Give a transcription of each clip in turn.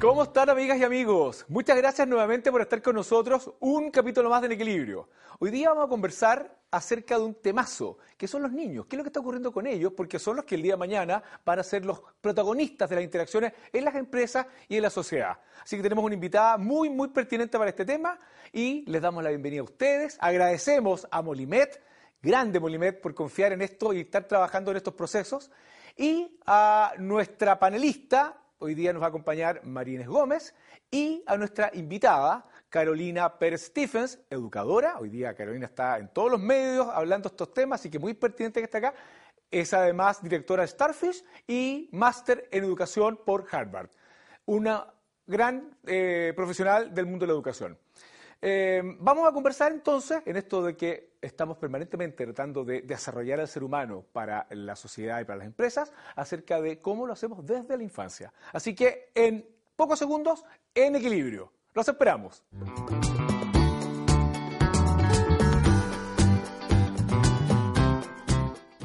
¿Cómo están amigas y amigos? Muchas gracias nuevamente por estar con nosotros un capítulo más de En Equilibrio. Hoy día vamos a conversar acerca de un temazo, que son los niños. ¿Qué es lo que está ocurriendo con ellos? Porque son los que el día de mañana van a ser los protagonistas de las interacciones en las empresas y en la sociedad. Así que tenemos una invitada muy, muy pertinente para este tema y les damos la bienvenida a ustedes. Agradecemos a Molimet, grande Molimet, por confiar en esto y estar trabajando en estos procesos. Y a nuestra panelista, Hoy día nos va a acompañar Marínez Gómez y a nuestra invitada, Carolina Pérez Stephens, educadora. Hoy día Carolina está en todos los medios hablando estos temas, así que muy pertinente que esté acá. Es además directora de Starfish y máster en educación por Harvard. Una gran eh, profesional del mundo de la educación. Eh, vamos a conversar entonces en esto de que estamos permanentemente tratando de, desarrollar al ser humano para la sociedad y para las empresas acerca de cómo lo hacemos desde la infancia. Así que en pocos segundos, en equilibrio. Los esperamos.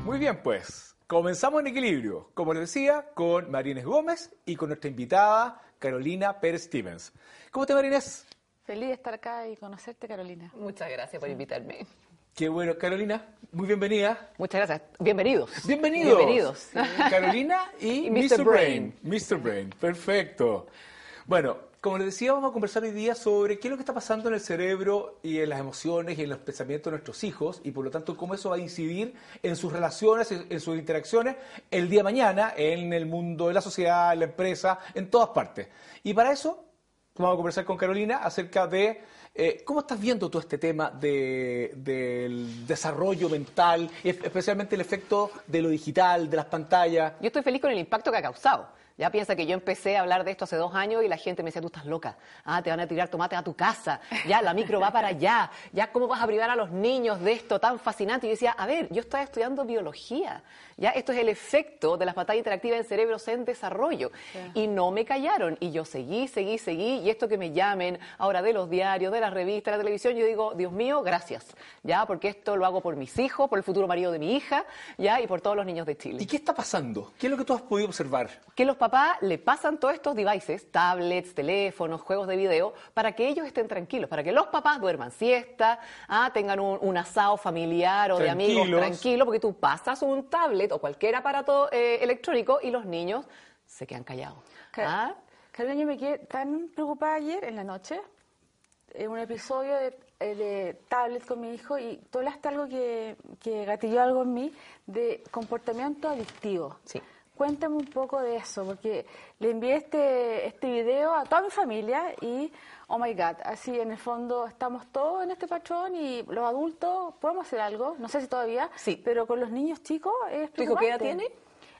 Muy bien, pues, comenzamos en equilibrio, como les decía, con Marines Gómez y con nuestra invitada Carolina Pérez Stevens. ¿Cómo te, Marines? Feliz de estar acá y conocerte, Carolina. Muchas gracias por invitarme. Qué bueno, Carolina, muy bienvenida. Muchas gracias. Bienvenidos. Bienvenidos. Bienvenidos. Carolina y, Mr. Brain. Mr. Brain, perfecto. Bueno, como les decía, vamos a conversar hoy día sobre qué es lo que está pasando en el cerebro y en las emociones y en los pensamientos de nuestros hijos y por lo tanto cómo eso va a incidir en sus relaciones, en sus interacciones el día de mañana en el mundo de la sociedad, en la empresa, en todas partes. Y para eso vamos a conversar con Carolina acerca de eh, cómo estás viendo todo este tema del desarrollo mental, y especialmente el efecto de lo digital, de las pantallas. Yo estoy feliz con el impacto que ha causado. Ya piensa que yo empecé a hablar de esto hace dos años y la gente me decía, tú estás loca, ah, te van a tirar tomates a tu casa, ya la micro va para allá, ya cómo vas a privar a los niños de esto tan fascinante. Y yo decía, a ver, yo estaba estudiando biología, ya esto es el efecto de las pantallas interactivas en cerebros en desarrollo. Y no me callaron y yo seguí, seguí, seguí y esto que me llamen ahora de los diarios, de las revistas, de la televisión, yo digo, Dios mío, gracias, ya, porque esto lo hago por mis hijos, por el futuro marido de mi hija, ya, y por todos los niños de Chile. ¿Y qué está pasando? ¿Qué es lo que tú has podido observar? Que los papás le pasan todos estos devices, tablets, teléfonos, juegos de video, para que ellos estén tranquilos, para que los papás duerman siesta, ah, tengan un, asado familiar o de amigos tranquilo, porque tú pasas un tablet o cualquier aparato eh, electrónico y los niños se quedan callados. ¿Ah? Carolina, yo me quedé tan preocupada ayer en la noche, en un episodio de, eh, tablet con mi hijo, y tú hablaste algo que, que gatilló algo en mí de comportamiento adictivo. Sí. Cuéntame un poco de eso, porque le envié este, este video a toda mi familia y, oh my God, así en el fondo estamos todos en este patrón y los adultos podemos hacer algo, no sé si todavía, sí. pero con los niños chicos es ¿Tu hijo qué edad tiene?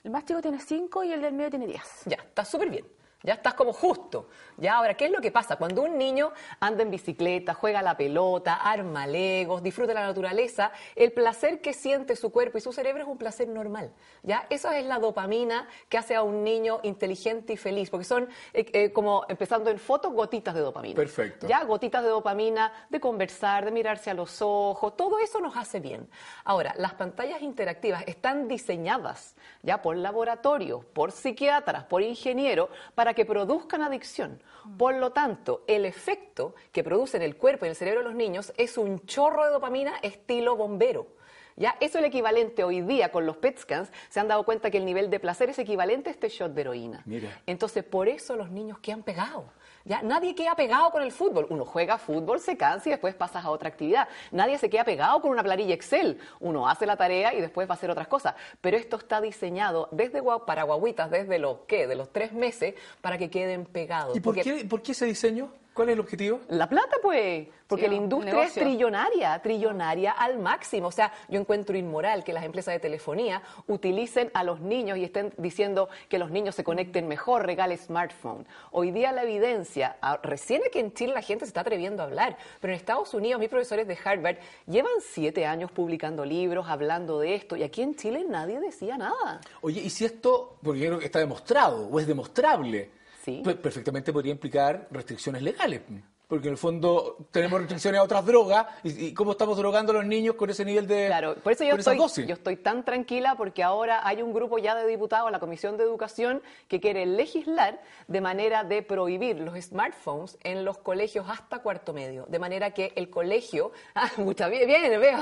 El más chico tiene 5 y el del medio tiene 10. Ya, está súper bien. Ya estás como justo. Ya, ahora, ¿qué es lo que pasa? Cuando un niño anda en bicicleta, juega la pelota, arma legos, disfruta la naturaleza, el placer que siente su cuerpo y su cerebro es un placer normal. Ya, esa es la dopamina que hace a un niño inteligente y feliz, porque son eh, eh, como empezando en fotos gotitas de dopamina. Perfecto. Ya, gotitas de dopamina, de conversar, de mirarse a los ojos, todo eso nos hace bien. Ahora, las pantallas interactivas están diseñadas ya por laboratorios, por psiquiatras, por ingenieros, para que produzcan adicción. Por lo tanto, el efecto que produce en el cuerpo y en el cerebro de los niños es un chorro de dopamina estilo bombero. ¿Ya? Eso es el equivalente hoy día con los PET scans. Se han dado cuenta que el nivel de placer es equivalente a este shot de heroína. Entonces, por eso los niños que han pegado. Ya nadie queda pegado con el fútbol. Uno juega fútbol, se cansa y después pasas a otra actividad. Nadie se queda pegado con una planilla Excel. Uno hace la tarea y después va a hacer otras cosas. Pero esto está diseñado desde para guaguitas, desde los ¿qué? De los tres meses, para que queden pegados. ¿Y por, qué, por qué ese diseño? ¿Cuál es el objetivo? La plata, pues, porque Sí, la industria es trillonaria, trillonaria al máximo. O sea, yo encuentro inmoral que las empresas de telefonía utilicen a los niños y estén diciendo que los niños se conecten mejor, regale smartphone. Hoy día la evidencia, recién aquí en Chile la gente se está atreviendo a hablar, pero en Estados Unidos mis profesores de Harvard llevan siete años publicando libros, hablando de esto, y aquí en Chile nadie decía nada. Oye, y si esto, porque yo creo que está demostrado o es demostrable, Sí. pues perfectamente podría implicar restricciones legales. Porque en el fondo tenemos restricciones a otras drogas y, y cómo estamos drogando a los niños con ese nivel de Claro, por eso yo estoy, dosis. yo estoy tan tranquila porque ahora hay un grupo ya de diputados, la Comisión de Educación, que quiere legislar de manera de prohibir los smartphones en los colegios hasta cuarto medio, de manera que el colegio, ah, mucha bien, bien, veo,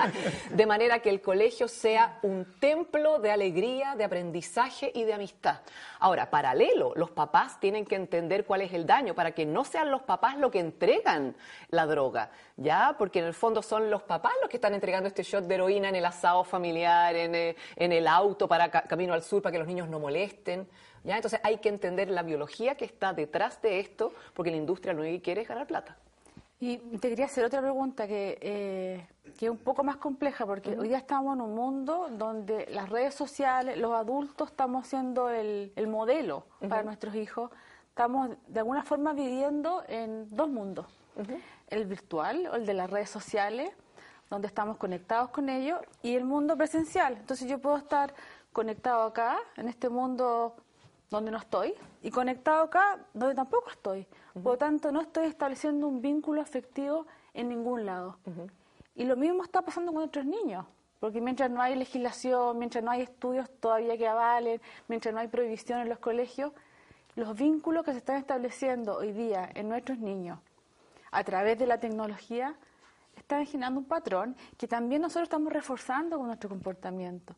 de manera que el colegio sea un templo de alegría, de aprendizaje y de amistad. Ahora, paralelo, los papás tienen que entender cuál es el daño para que no sean los papás los que entregan la droga, ¿ya? Porque en el fondo son los papás los que están entregando este shot de heroína en el asado familiar, en, eh, en el auto para ca- camino al sur para que los niños no molesten, ¿ya? Entonces hay que entender la biología que está detrás de esto, porque la industria lo único que quiere es ganar plata. Y te quería hacer otra pregunta que, eh, que es un poco más compleja, porque hoy día estamos en un mundo donde las redes sociales, los adultos estamos siendo el, el modelo para nuestros hijos. Estamos de alguna forma viviendo en dos mundos. El virtual o el de las redes sociales, donde estamos conectados con ellos, y el mundo presencial. Entonces yo puedo estar conectado acá, en este mundo donde no estoy y conectado acá donde tampoco estoy. Por lo tanto, no estoy estableciendo un vínculo afectivo en ningún lado. Y lo mismo está pasando con nuestros niños, porque mientras no hay legislación, mientras no hay estudios todavía que avalen, mientras no hay prohibición en los colegios, los vínculos que se están estableciendo hoy día en nuestros niños a través de la tecnología están generando un patrón que también nosotros estamos reforzando con nuestro comportamiento.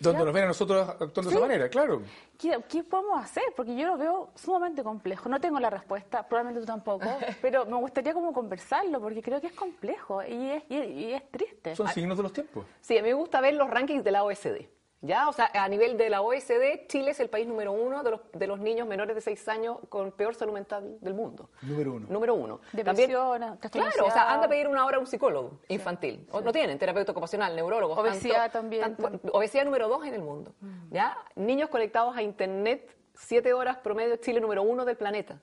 Donde nos ven a nosotros actuando de esa manera, claro. ¿Qué, qué podemos hacer? Porque yo lo veo sumamente complejo. No tengo la respuesta, probablemente tú tampoco, pero me gustaría como conversarlo porque creo que es complejo y es, y, y es triste. Son signos de los tiempos. Sí, a mí me gusta ver los rankings de la OSD. ¿Ya? O sea, a nivel de la OSD, Chile es el país número uno de los, de los niños menores de 6 años con peor salud mental del mundo. Número uno. Número uno. De claro, o sea, anda a pedir una hora a un psicólogo infantil. O no tienen, terapeuta ocupacional, neurólogo. Obesidad también. obesidad número dos en el mundo. ¿Ya? Niños conectados a Internet, siete horas promedio, Chile número uno del planeta.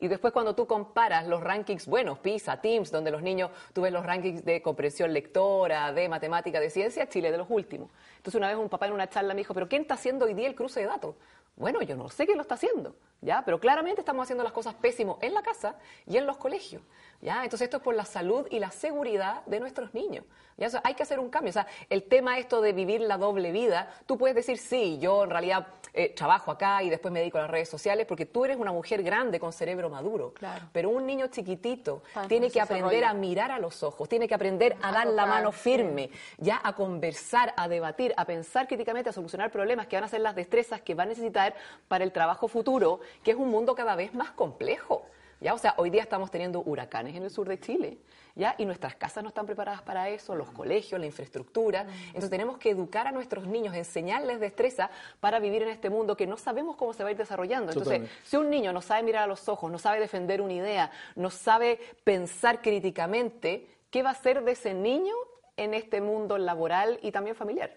Y después cuando tú comparas los rankings buenos, PISA, TIMSS, donde los niños, tú ves los rankings de comprensión lectora, de matemática, de ciencia, Chile de los últimos. Entonces una vez un papá en una charla me dijo, pero ¿quién está haciendo hoy día el cruce de datos? Bueno, yo no sé quién lo está haciendo, ¿ya? Pero claramente estamos haciendo las cosas pésimo en la casa y en los colegios, ¿ya? Entonces esto es por la salud y la seguridad de nuestros niños, ¿ya? O sea, hay que hacer un cambio. O sea, el tema esto de vivir la doble vida, tú puedes decir, sí, yo en realidad eh, trabajo acá y después me dedico a las redes sociales porque tú eres una mujer grande con cerebro maduro. Claro. Pero un niño chiquitito Para tiene que aprender a mirar a los ojos, tiene que aprender a, A dar la mano sí. firme, ya a conversar, a debatir, a pensar críticamente, a solucionar problemas que van a ser las destrezas que va a necesitar para el trabajo futuro, que es un mundo cada vez más complejo. ¿Ya? O sea, hoy día estamos teniendo huracanes en el sur de Chile, ¿ya? Y nuestras casas no están preparadas para eso, los colegios, la infraestructura. Entonces tenemos que educar a nuestros niños, enseñarles destreza para vivir en este mundo que no sabemos cómo se va a ir desarrollando. Entonces, Totalmente. si un niño no sabe mirar a los ojos, no sabe defender una idea, no sabe pensar críticamente, ¿qué va a ser de ese niño en este mundo laboral y también familiar?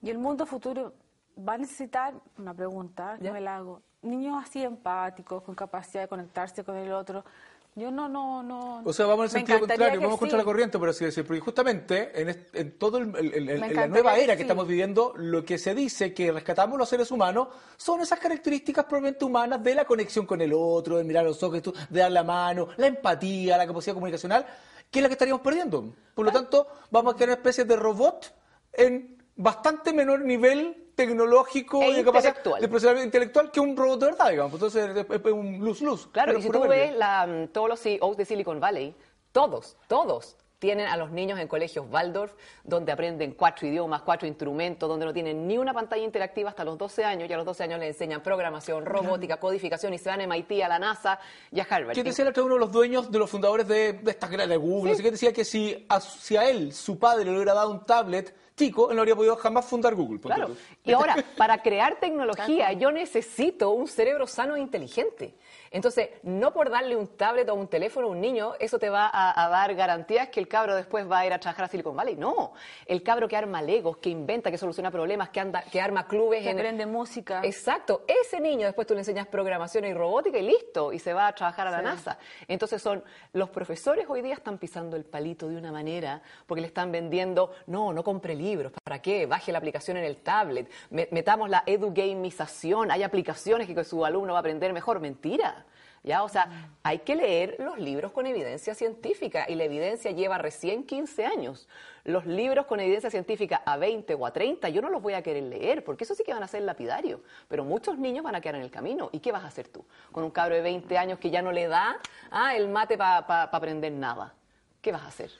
Y el mundo futuro va a necesitar, una pregunta, yo ¿Ya? me la hago, niños así empáticos, con capacidad de conectarse con el otro. Yo no, no, no. O sea, vamos en el sentido contrario, que vamos contra sí. la corriente, por así decir. Porque justamente en, en todo el- el- el- en la nueva que era que sí. estamos viviendo, lo que se dice que rescatamos los seres humanos son esas características propiamente humanas de la conexión con el otro, de mirar los ojos, de dar la mano, la empatía, la capacidad comunicacional, que es la que estaríamos perdiendo. Por lo tanto, vamos a quedar una especie de robot en bastante menor nivel tecnológico E y de capacidad de procesamiento intelectual que un robot de verdad, digamos. Entonces, es, un luz-luz. Claro, y si tú pérdida. ves la, todos los CEOs de Silicon Valley, todos, todos tienen a los niños en colegios Waldorf, donde aprenden cuatro idiomas, cuatro instrumentos, donde no tienen ni una pantalla interactiva hasta los 12 años, y a los 12 años les enseñan programación, robótica, codificación, y se van a MIT, a la NASA y a Harvard. ¿Quién decía uno de los dueños, de los fundadores de, de estas de Google? qué, decía que si a, si a él, su padre, le hubiera dado un tablet chico, él no habría podido jamás fundar Google. Claro. tú. Y ahora, para crear tecnología, yo necesito un cerebro sano e inteligente. Entonces, no por darle un tablet o un teléfono a un niño, eso te va a, a dar garantías que el cabro después va a ir a trabajar a Silicon Valley. No. El cabro que arma legos, que inventa, que soluciona problemas, que, anda, que arma clubes Que en. aprende música. Exacto. Ese niño después tú le enseñas programación y robótica y listo. Y se va a trabajar a la Sí. NASA. Entonces, son. Los profesores hoy día están pisando el palito de una manera porque le están vendiendo. No, no compre libros. ¿Para qué? Baje la aplicación en el tablet. Me- metamos la edugamización. Hay aplicaciones que su alumno va a aprender mejor. Mentira. ¿Ya? O sea, hay que leer los libros con evidencia científica y la evidencia lleva recién 15 años. Los libros con evidencia científica a 20 o a 30 yo no los voy a querer leer porque eso sí que van a ser lapidarios, pero muchos niños van a quedar en el camino. ¿Y qué vas a hacer tú con un cabro de 20 años que ya no le da ah, el mate para aprender nada? ¿Qué vas a hacer?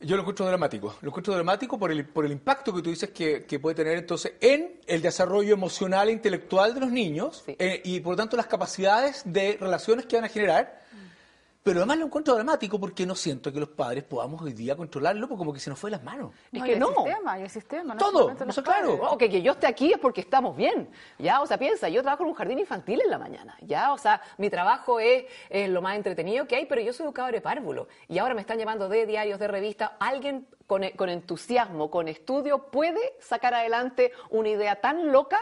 Yo lo encuentro dramático. Lo encuentro dramático por el, por el impacto que tú dices que, que puede tener entonces en el desarrollo emocional e intelectual de los niños Sí. eh, y por lo tanto las capacidades de relaciones que van a generar. Pero además lo encuentro dramático porque no siento que los padres podamos hoy día controlarlo porque como que se nos fue de las manos. Es No, que y el no. sistema, y el sistema. no Todo, solamente o los sea, claro. padres. O que, que yo esté aquí es porque estamos bien, ¿ya? O sea, piensa, yo trabajo en un jardín infantil en la mañana, ¿ya? O sea, mi trabajo es, es lo más entretenido que hay, pero yo soy educador de párvulo. Y ahora me están llamando de diarios, de revistas. Alguien con, con entusiasmo, con estudio, puede sacar adelante una idea tan loca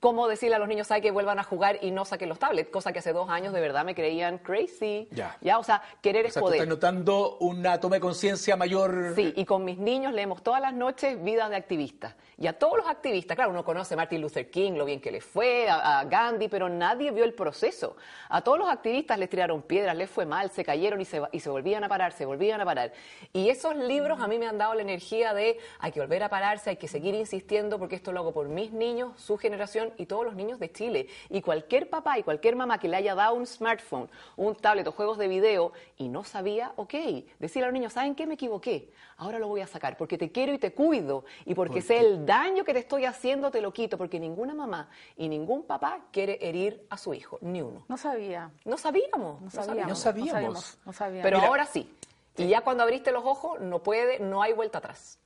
como decirle a los niños, ¿sabe que vuelvan a jugar y no saquen los tablets? Cosa que hace dos años de verdad me creían crazy. Ya. O sea, querer O es sea, poder. estás notando una toma de conciencia mayor. Sí, y con mis niños leemos todas las noches Vidas de activistas. Y a todos los activistas, claro, uno conoce a Martin Luther King, lo bien que le fue, a, a Gandhi, pero nadie vio el proceso. A todos los activistas les tiraron piedras, les fue mal, se cayeron y se, y se volvían a parar, se volvían a parar. Y esos libros a mí me han dado la energía de hay que volver a pararse, hay que seguir insistiendo porque esto lo hago por mis niños, su generación y todos los niños de Chile. Y cualquier papá y cualquier mamá que le haya dado un smartphone, un tablet o juegos de video y no sabía, ok, decirle a los niños, ¿saben qué? Me equivoqué. Ahora lo voy a sacar porque te quiero y te cuido y porque sé el daño que te estoy haciendo, te lo quito, porque ninguna mamá y ningún papá quiere herir a su hijo, ni uno. No sabía. No sabíamos, No sabíamos. No sabíamos. No sabíamos. no sabíamos. Pero Mira. ahora sí. Y ya cuando abriste los ojos, no puede, no hay vuelta atrás.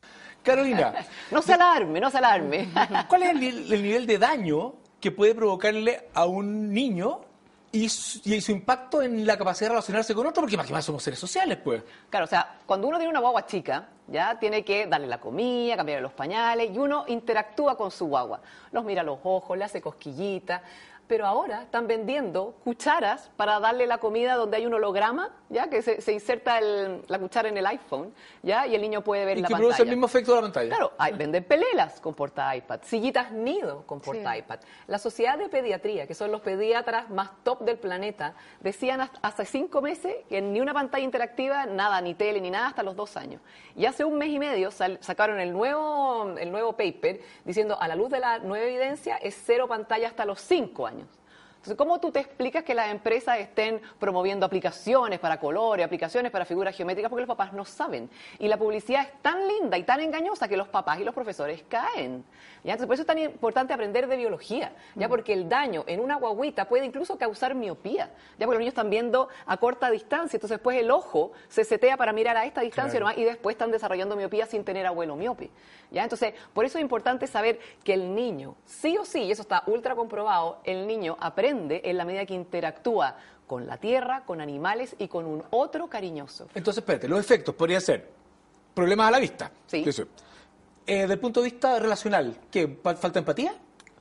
Carolina, No se alarme, no se alarme. ¿cuál es el, nivel- el nivel de daño que puede provocarle a un niño y su, y su impacto en la capacidad de relacionarse con otro? Porque más que más somos seres sociales, pues. Claro, o sea, cuando uno tiene una guagua chica, ya tiene que darle la comida, cambiarle los pañales y uno interactúa con su guagua. Los mira a los ojos, le hace cosquillitas. Pero ahora están vendiendo cucharas para darle la comida donde hay un holograma, ya que se, se inserta el- la cuchara en el iPhone, ya y el niño puede ver Y la que pantalla. produce el mismo efecto de la pantalla. Claro, hay, venden pelelas con porta iPad, sillitas nido con porta Sí. iPad. La Sociedad de Pediatría, que son los pediatras más top del planeta, decían hace cinco meses que ni una pantalla interactiva, nada, ni tele, ni nada, hasta los dos años. Y hace un mes y medio sal- sacaron el nuevo, el nuevo paper diciendo, a la luz de la nueva evidencia, es cero pantalla hasta los cinco años. Entonces, ¿cómo tú te explicas que las empresas estén promoviendo aplicaciones para colores, aplicaciones para figuras geométricas? Porque los papás no saben. Y la publicidad es tan linda y tan engañosa que los papás y los profesores caen. ¿Ya? Entonces, por eso es tan importante aprender de biología, ya porque el daño en una guaguita puede incluso causar miopía, ya porque los niños están viendo a corta distancia, entonces después el ojo se setea para mirar a esta distancia Claro. nomás y después están desarrollando miopía sin tener abuelo miope. ¿ya? Entonces, por eso es importante saber que el niño, sí o sí, y eso está ultra comprobado, el niño aprende en la medida que interactúa con la tierra, con animales y con un otro cariñoso. Entonces, espérate, los efectos podrían ser problemas a la vista. Sí. Eh, desde el punto de vista relacional, ¿qué? ¿Fa- ¿Falta empatía?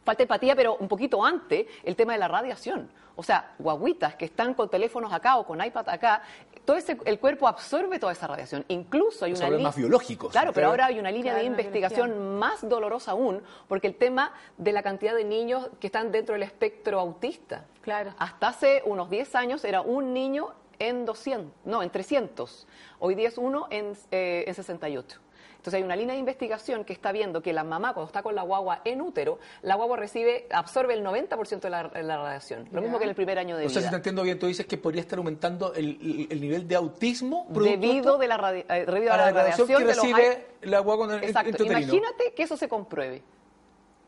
Falta empatía, pero un poquito antes, el tema de la radiación. O sea, guaguitas que están con teléfonos acá o con iPad acá, todo ese, el cuerpo absorbe toda esa radiación. Incluso hay una línea- biológicos. Claro, pero ahora hay una línea Claro, de investigación más dolorosa aún, porque el tema de la cantidad de niños que están dentro del espectro autista. Claro. Hasta hace unos 10 años era un niño en 200, no, en 300. Hoy día es uno en, eh, en 68. Entonces hay una línea de investigación que está viendo que la mamá cuando está con la guagua en útero, la guagua recibe, absorbe el 90% de la, la radiación. Lo mismo que en el primer año de O sea, si vida. te entiendo bien, tú dices que podría estar aumentando el, el- el nivel de autismo Debido, de la, radi- eh, debido a a la la radiación que radiación de los recibe la guagua con el Exacto. Imagínate que eso se compruebe.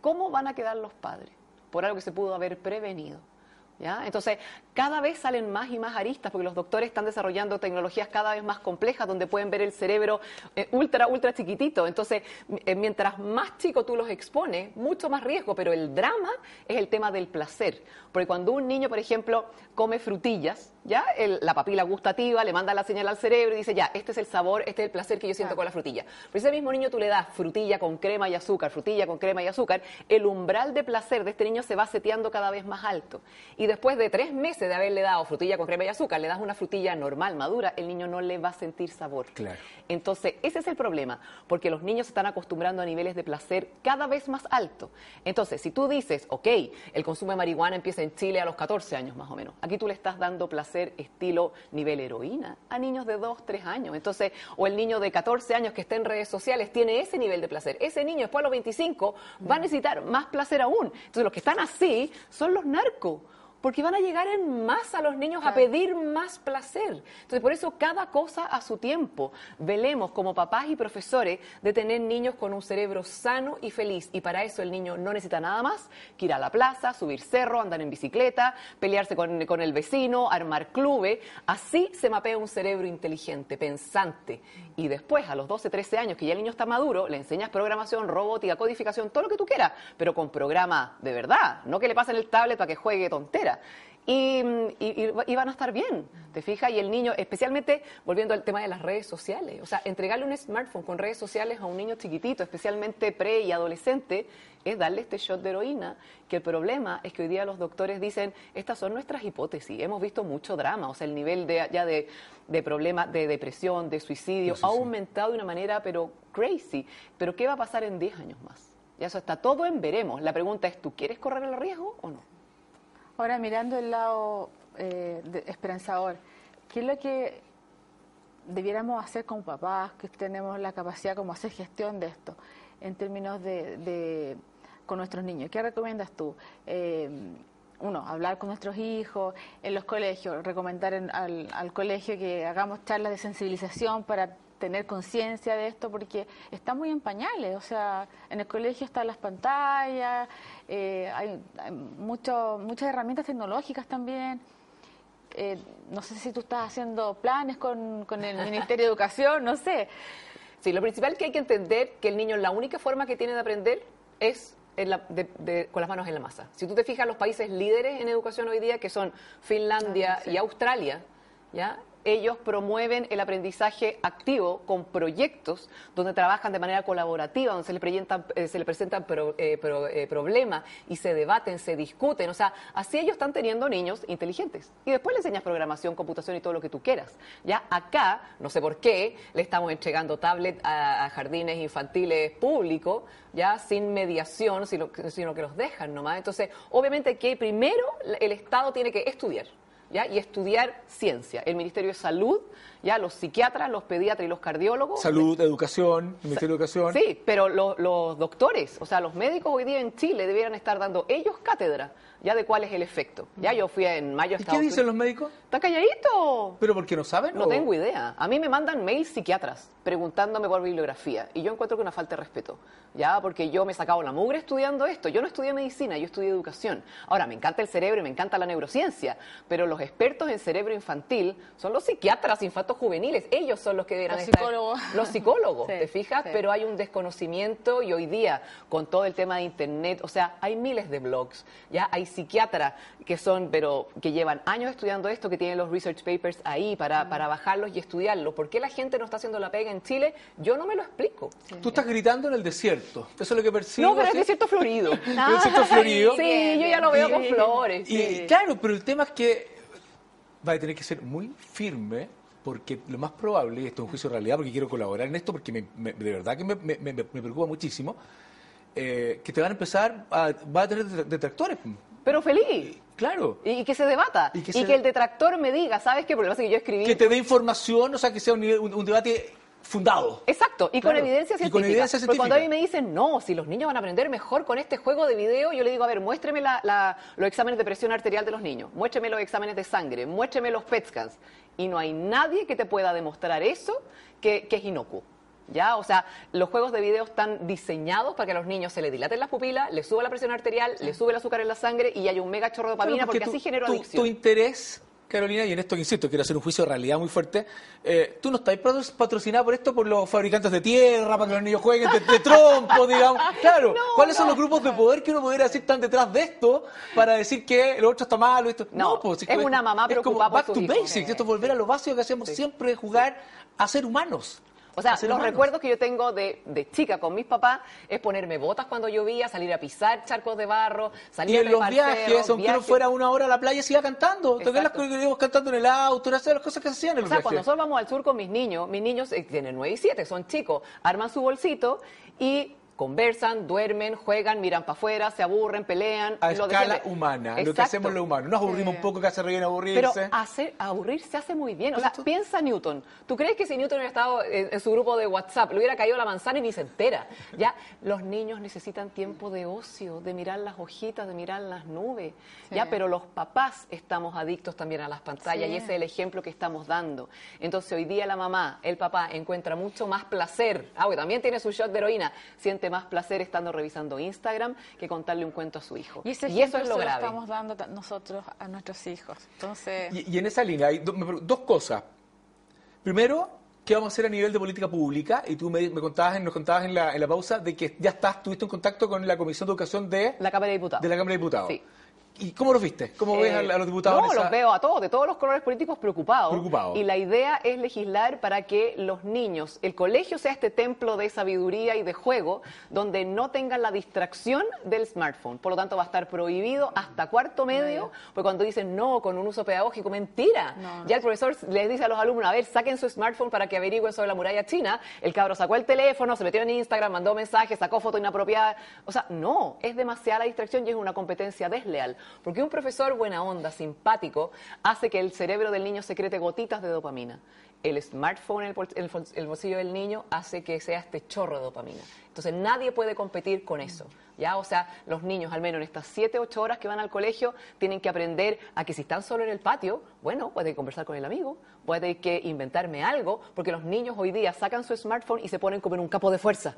¿Cómo van a quedar los padres? Por algo que se pudo haber prevenido. ¿Ya? Entonces, cada vez salen más y más aristas porque los doctores están desarrollando tecnologías cada vez más complejas donde pueden ver el cerebro eh, ultra, ultra chiquitito. Entonces, eh, mientras más chico tú los expones, mucho más riesgo, pero el drama es el tema del placer. Porque cuando un niño, por ejemplo, come frutillas, ¿ya? la papila gustativa le manda la señal al cerebro y dice, ya, este es el sabor, este es el placer que yo siento con la frutilla. Pero ese mismo niño tú le das frutilla con crema y azúcar, frutilla con crema y azúcar, el umbral de placer de este niño se va seteando cada vez más alto. Y después de tres meses de haberle dado frutilla con crema y azúcar, le das una frutilla normal, madura, el niño no le va a sentir sabor. Claro. Entonces, ese es el problema, porque los niños se están acostumbrando a niveles de placer cada vez más altos. Entonces, si tú dices, ok, el consumo de marihuana empieza en Chile a los 14 años más o menos, aquí tú le estás dando placer estilo nivel heroína a niños de 2, 3 años. Entonces, o el niño de 14 años que está en redes sociales tiene ese nivel de placer. Ese niño después a los 25 va a necesitar más placer aún. Entonces, los que están así son los narcos porque van a llegar en masa los niños a pedir más placer. Entonces, por eso cada cosa a su tiempo. Velemos como papás y profesores de tener niños con un cerebro sano y feliz. Y para eso el niño no necesita nada más que ir a la plaza, subir cerro, andar en bicicleta, pelearse con, con el vecino, armar clubes. Así se mapea un cerebro inteligente, pensante. Y después, a los 12, 13 años, que ya el niño está maduro, le enseñas programación, robótica, codificación, todo lo que tú quieras, pero con programa de verdad, no que le pasen el tablet para que juegue tontera. Y, van a estar bien, ¿te fijas? Y el niño, especialmente volviendo al tema de las redes sociales, o sea, entregarle un smartphone con redes sociales a un niño chiquitito, especialmente pre y adolescente, es darle este shot de heroína, que el problema es que hoy día los doctores dicen, estas son nuestras hipótesis, hemos visto mucho drama, o sea, el nivel de, ya de, de problemas de depresión, de suicidio, ha aumentado de una manera, pero crazy. Pero ¿qué va a pasar en 10 años más? Ya eso está todo en veremos. La pregunta es, ¿tú quieres correr el riesgo o no? Ahora, mirando el lado eh, esperanzador, ¿qué es lo que debiéramos hacer como papás, que tenemos la capacidad como hacer gestión de esto, en términos de, con nuestros niños? ¿Qué recomiendas tú? Eh, uno, hablar con nuestros hijos, en los colegios, recomendar al, al, colegio que hagamos charlas de sensibilización para tener conciencia de esto porque está muy en pañales, o sea, en el colegio están las pantallas, eh, hay, muchas herramientas tecnológicas también. Eh, no sé si tú estás haciendo planes con, con el Ministerio de Educación, no sé. Sí, lo principal que hay que entender que el niño la única forma que tiene de aprender es con las manos en la masa. Si tú te fijas, los países líderes en educación hoy día, que son Finlandia ah, y Australia, ¿ya? Ellos promueven el aprendizaje activo con proyectos donde trabajan de manera colaborativa, donde se les presentan, eh, se presentan eh, eh, problemas y se debaten, se discuten. O sea, así ellos están teniendo niños inteligentes. Y después les enseñas programación, computación y todo lo que tú quieras. Ya acá, no sé por qué, le estamos entregando tablet a, jardines infantiles públicos, ya sin mediación, sino, sino que los dejan nomás. Entonces, obviamente que primero el Estado tiene que estudiar y estudiar ciencia. El Ministerio de Salud, ya los psiquiatras, los pediatras y los cardiólogos. Salud, educación, Ministerio de Educación. Sí, pero los doctores, o sea, los médicos hoy día en Chile debieran estar dando ellos cátedra ya de cuál es el efecto. Ya yo fui en mayo a ¿Y qué dicen los médicos? Está calladito. ¿Pero por qué no saben? No tengo idea. A mí me mandan mails psiquiatras preguntándome por bibliografía y yo encuentro que una falta de respeto. Ya, porque yo me he sacado la mugre estudiando esto. Yo no estudié medicina, yo estudié educación. Ahora, me encanta el cerebro y me encanta la neurociencia, pero los expertos en cerebro infantil son los psiquiatras infantos juveniles. Ellos son los que deberán los estar. Psicólogos. Los psicólogos, ¿te fijas? Pero hay un desconocimiento y hoy día, con todo el tema de Internet, o sea, hay miles de blogs, ya hay psiquiatras que son, pero que llevan años estudiando esto, que tienen los research papers ahí para, para bajarlos y estudiarlos. ¿Por qué la gente no está haciendo la pega en Chile? Yo no me lo explico. Tú estás gritando en el desierto. Eso es lo que percibo. No, pero es desierto florido. el desierto florido. Sí, yo ya lo veo con flores. Y claro, pero el tema es que va a tener que ser muy firme porque lo más probable, y esto es un juicio de realidad porque quiero colaborar en esto, porque de verdad que me, me, preocupa muchísimo, eh, que te van a empezar a, va a tener detractores pero feliz. Claro. Y, que se debata. Y que, el detractor me diga, ¿sabes qué? Porque lo que yo escribí. Que te dé información, o sea, que sea un, debate fundado. Exacto, y con evidencia científica. Y con evidencia científica. Porque cuando a mí me dicen, no, si los niños van a aprender mejor con este juego de video, yo le digo, a ver, muéstreme la, los exámenes de presión arterial de los niños, muéstreme los exámenes de sangre, muéstreme los PET scans. Y no hay nadie que te pueda demostrar eso que, que es inocuo. ¿Ya? O sea, los juegos de video están diseñados para que a los niños se les dilaten las pupilas, les sube la presión arterial, les sube el azúcar en la sangre y hay un mega chorro de dopamina porque, tú- así genera adicción. tu interés, Carolina, y en esto que insisto, quiero hacer un juicio de realidad muy fuerte. eh, tú no estás patro- patrocinada por esto por los fabricantes de tierra, para que los niños jueguen de, de trompo, digamos. Claro, ¿cuáles son los grupos de poder que uno pudiera decir están detrás de esto para decir que lo otro está malo? Esto? No, pues, es una mamá es como preocupada por back sus to basics, esto es volver a lo básico que hacemos siempre, jugar a ser humanos. O sea, A los humanos. recuerdos que yo tengo de, de chica con mis papás es ponerme botas cuando llovía, salir a pisar charcos de barro, salir Y a en los trepar viajes, aunque uno viajes. fuera una hora a la playa, se iba cantando. ¿Te acuerdas Exacto. que íbamos cantando en el auto? Era hacer las cosas que se hacían en O los sea, viajes. cuando nosotros vamos al sur con mis niños, mis niños eh, tienen 9 y 7, son chicos, arman su bolsito y conversan, duermen, juegan, miran para afuera, se aburren, pelean. a lo escala humana, lo que Exacto. hacemos lo humano. Nos aburrimos un poco, que hace reír en aburrirse. Pero hacer, aburrirse se hace muy bien. O sea, tú- piensa Newton. ¿Tú crees que si Newton hubiera estado en, en su grupo de WhatsApp, le hubiera caído la manzana y ni se entera? Ya, los niños necesitan tiempo de ocio, de mirar las hojitas, de mirar las nubes. Ya, pero los papás estamos adictos también a las pantallas Sí. y ese es el ejemplo que estamos dando. Entonces, hoy día la mamá, el papá, encuentra mucho más placer, ah, que también tiene su shot de heroína, siente más placer estando revisando Instagram que contarle un cuento a su hijo. Y, ese eso ejemplo es lo grave. estamos dando nosotros a nuestros hijos. Entonces, Y, y en esa línea hay do- dos cosas. Primero, ¿qué vamos a hacer a nivel de política pública? Y tú me, me contabas, nos contabas en la, en la pausa de que ya estás, tuviste en contacto con la Comisión de Educación de, La Cámara de Diputados. de la Cámara de Diputados. Sí. ¿Y cómo los viste? ¿Cómo ves a, Eh, a los diputados? No, esa- los veo a todos, de todos los colores políticos preocupados. Preocupados. Y la idea es legislar para que los niños, el colegio sea este templo de sabiduría y de juego, donde no tengan la distracción del smartphone. Por lo tanto, va a estar prohibido hasta cuarto medio, porque cuando dicen no, con un uso pedagógico, mentira. No. Ya el profesor les dice a los alumnos, a ver, saquen su smartphone para que averigüen sobre la muralla china. El cabro sacó el teléfono, se metió en Instagram, mandó mensajes, sacó foto inapropiada. O sea, no, es demasiada la distracción y es una competencia desleal. Porque un profesor buena onda, simpático, hace que el cerebro del niño secrete gotitas de dopamina. El smartphone en el, en bolsillo del niño hace que sea este chorro de dopamina. Entonces nadie puede competir con eso. ¿ya? O sea, los niños, al menos en estas 7, 8 horas que van al colegio, tienen que aprender a que si están solo en el patio, bueno, puede conversar con el amigo, puede que inventarme algo, porque los niños hoy día sacan su smartphone y se ponen como en un capo de fuerza.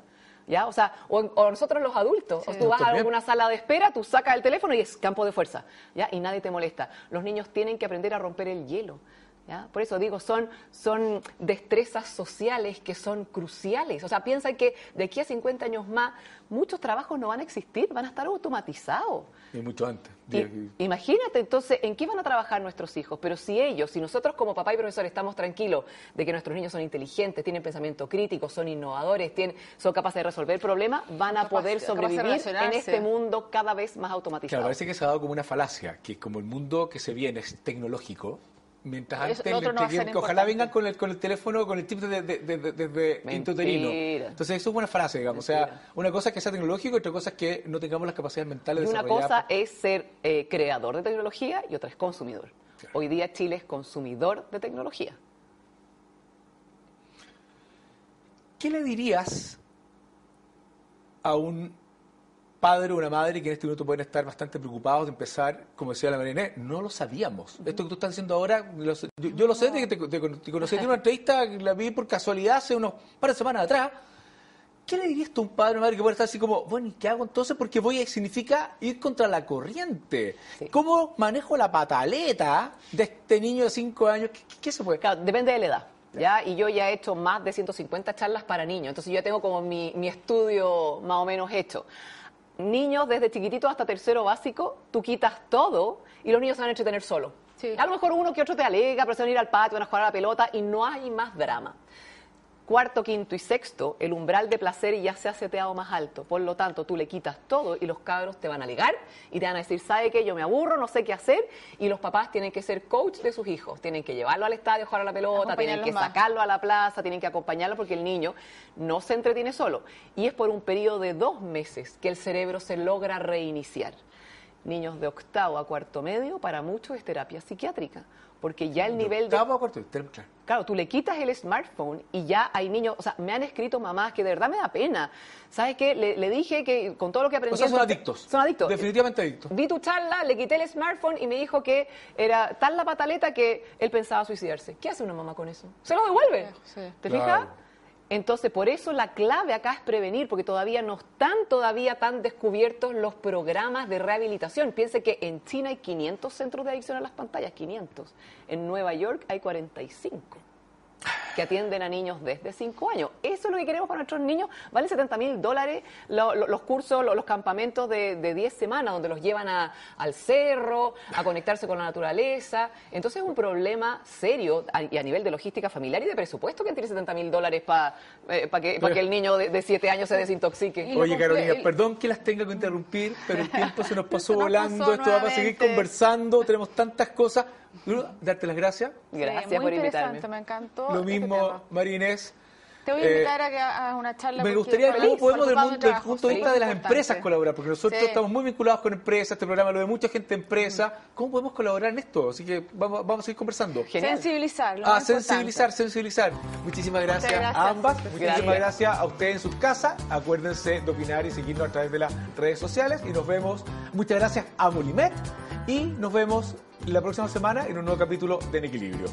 ¿Ya? O sea, o, o nosotros los adultos, o tú vas a alguna sala de espera, tú sacas el teléfono y es campo de fuerza, ¿ya? Y nadie te molesta. Los niños tienen que aprender a romper el hielo, ¿ya? Por eso digo, son, son destrezas sociales que son cruciales. O sea, piensa que de aquí a 50 años más, muchos trabajos no van a existir, van a estar automatizados. Y mucho antes. Y- imagínate entonces en qué van a trabajar nuestros hijos, pero si ellos, si nosotros como papá y profesor estamos tranquilos de que nuestros niños son inteligentes, tienen pensamiento crítico, son innovadores, tienen, son capaces de resolver problemas, van a poder sobrevivir en este mundo cada vez más Claro, automatizado. parece que se ha dado como una falacia, que como el mundo que se viene es tecnológico, mientras antes lo otro le no va a ser tenían que ojalá vengan con el, con el teléfono, con el chip desde de, de, de- intrauterino. Entonces eso es una frase, digamos. O sea, una cosa es que sea tecnológico y otra cosa es que no tengamos las capacidades mentales de una cosa es ser eh, creador de tecnología y otra es consumidor. Hoy día Chile es consumidor de tecnología. ¿Qué le dirías a un padre o una madre que en este minuto pueden estar bastante preocupados de empezar, como decía la Mariné, no lo sabíamos. Esto que tú estás diciendo ahora, lo yo, lo sé te, te, te conocí en una entrevista, la vi por casualidad hace unos par de semanas atrás. ¿Qué le dirías tú a un padre o una madre que puede estar así como, bueno, ¿y qué hago entonces? Porque voy a, significa ir contra la corriente. Sí. ¿Cómo manejo la pataleta de este niño de 5 años? ¿Qué, qué- qué se puede? Claro, depende de la edad. ¿ya? Y yo ya he hecho más de 150 charlas para niños, entonces yo ya tengo como mi, mi estudio más o menos hecho. Niños desde chiquititos hasta tercero básico, tú quitas todo y los niños se van a entretener solo. Sí. A lo mejor uno que otro te alega, pero se van a ir al patio, van a jugar a la pelota y no hay más drama. Cuarto, quinto y sexto, el umbral de placer ya se ha seteado más alto. Por lo tanto, tú le quitas todo y los cabros te van a alegar y te van a decir, ¿sabe qué? Yo me aburro, no sé qué hacer. Y los papás tienen que ser coach de sus hijos. Tienen que llevarlo al estadio a jugar a la pelota, tienen que más. sacarlo a la plaza, tienen que acompañarlo porque el niño no se entretiene solo. Y es por un periodo de dos meses que el cerebro se logra reiniciar. Niños de octavo a cuarto medio, para muchos es terapia psiquiátrica. Porque ya el nivel de claro. Claro, tú le quitas el smartphone y ya hay niños, o sea, me han escrito mamás que de verdad me da pena. ¿Sabes qué? Le, le dije que con todo lo que aprendí... O sea, son adictos. Son adictos. Definitivamente adictos. Vi tu charla, le quité el smartphone y me dijo que era tal la pataleta que él pensaba suicidarse. ¿Qué hace una mamá con eso? Se lo devuelve. Sí. ¿Te Claro. fijas? Entonces, por eso la clave acá es prevenir, porque todavía no están todavía tan descubiertos los programas de rehabilitación. Piense que en China hay 500 centros de adicción a las pantallas, 500. En Nueva York hay 45 que atienden a niños desde 5 años. Eso es lo que queremos para nuestros niños. Valen 70 mil dólares lo- lo- los cursos, lo- los campamentos de, de 10 semanas, donde los llevan a- al cerro, a conectarse con la naturaleza. Entonces es un problema serio a, y a nivel de logística familiar y de presupuesto que tiene 70 mil dólares para que, pa que el niño de 7 años se desintoxique. Oye, Carolina, el- perdón que las tenga que interrumpir, pero el tiempo se nos pasó Se nos volando. pasó Esto va a seguir conversando. Tenemos tantas cosas. Darte las gracias. Gracias Sí, muy por invitarme. interesante, me encantó. Lo este mismo, tema. María Inés. Te voy a Eh, invitar a que hagas una charla. Me gustaría, para ¿cómo podemos, del, mundo- de del punto de vista de las empresas colaborar? Porque nosotros Sí. estamos muy vinculados con empresas, este programa lo ve mucha gente en empresa. ¿Cómo podemos colaborar en esto? Así que vamos, vamos a seguir conversando. Genial. Sensibilizar. lo Ah, más sensibilizar, sensibilizar. Muchísimas gracias, gracias. a ambas. Muchísimas Gracias. gracias a ustedes en sus casas. Acuérdense de opinar y seguirnos a través de las redes sociales. Y nos vemos. Muchas gracias a Molimet. Y nos vemos la próxima semana en un nuevo capítulo de En Equilibrio.